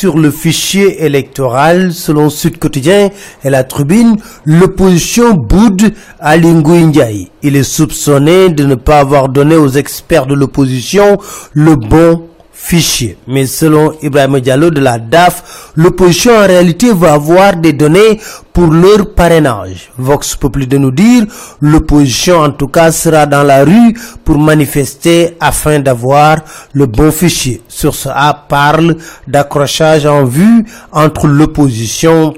sur le fichier électoral selon Sud Quotidien et la Tribune, l'opposition boude à Ndiaye. Il est soupçonné de ne pas avoir donné aux experts de l'opposition le bon fichier. Mais selon Ibrahim Diallo de la DAF, l'opposition en réalité va avoir des données pour leur parrainage. Vox Populi de nous dire, l'opposition en tout cas sera dans la rue pour manifester afin d'avoir le bon fichier. Sur ce A parle d'accrochage en vue entre l'opposition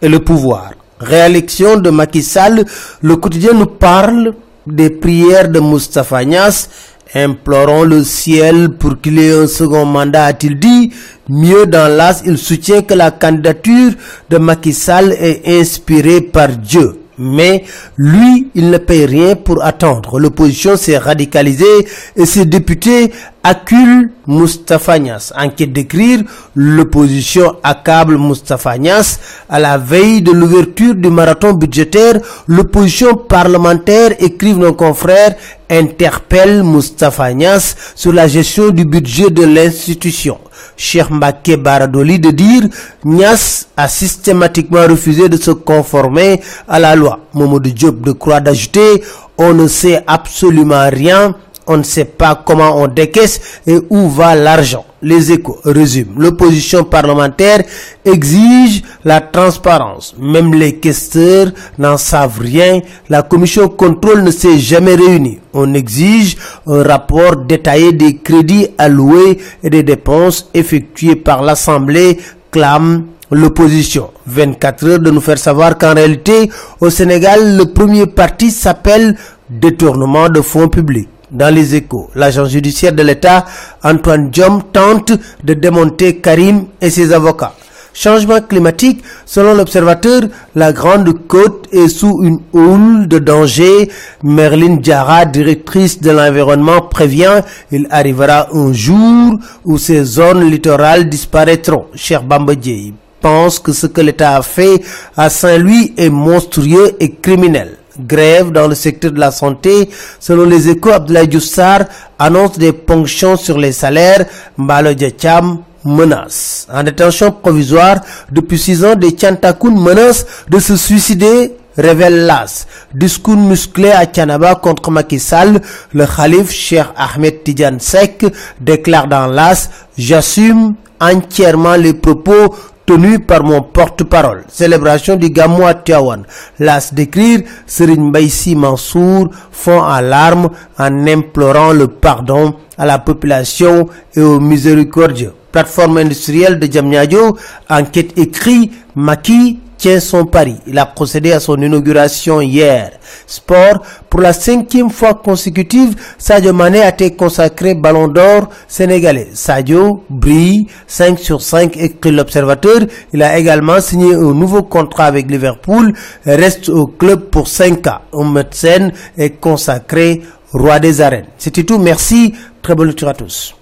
et le pouvoir. Réélection de Macky Sall, le quotidien nous parle des prières de Moustapha Nias Implorons le ciel pour qu'il ait un second mandat, a-t-il dit. Mieux dans l'as, il soutient que la candidature de Macky est inspirée par Dieu. Mais lui, il ne paye rien pour attendre. L'opposition s'est radicalisée et ses députés acculent Moustapha Nias. Enquête d'écrire, l'opposition accable Moustapha Nias. À la veille de l'ouverture du marathon budgétaire, l'opposition parlementaire, écrivent nos confrères, interpelle Moustapha Nias sur la gestion du budget de l'institution. Cheikh Mbake Baradoli de dire Nias a systématiquement refusé de se conformer à la loi. Momodou Diop de Croix d'ajouter on ne sait absolument rien on ne sait pas comment on décaisse et où va l'argent. Les échos résument. L'opposition parlementaire exige la transparence. Même les questeurs n'en savent rien. La commission contrôle ne s'est jamais réunie. On exige un rapport détaillé des crédits alloués et des dépenses effectuées par l'Assemblée, clame l'opposition. 24 heures de nous faire savoir qu'en réalité, au Sénégal, le premier parti s'appelle détournement de fonds publics dans les échos. L'agent judiciaire de l'État, Antoine Diom, tente de démonter Karim et ses avocats. Changement climatique, selon l'observateur, la Grande Côte est sous une houle de danger. Merlin Diarra, directrice de l'environnement, prévient il arrivera un jour où ces zones littorales disparaîtront. Cher Bambadje pense que ce que l'État a fait à Saint-Louis est monstrueux et criminel grève dans le secteur de la santé. Selon les échos, Abdoulaye Djoussar annonce des ponctions sur les salaires. Mbalo menace. En détention provisoire depuis six ans, des Tchantakoun menacent de se suicider révèle l'AS. Discours musclé à Tianaba contre Macky Sall, le Khalif Cheikh Ahmed Tidjan Sek déclare dans l'AS « J'assume entièrement les propos tenu par mon porte-parole. Célébration du Gamou à Tiawan. Las d'écrire, Serine Baïsi Mansour font alarme en implorant le pardon à la population et aux miséricordieux. Plateforme industrielle de Djamnyadjo, enquête écrit, Maki tient son pari. Il a procédé à son inauguration hier. Sport, pour la cinquième fois consécutive, Sadio Mané a été consacré ballon d'or sénégalais. Sadio brille 5 sur 5 écrit l'observateur. Il a également signé un nouveau contrat avec Liverpool reste au club pour 5 ans. Un médecin est consacré roi des arènes. C'était tout. Merci. Très bonne lecture à tous.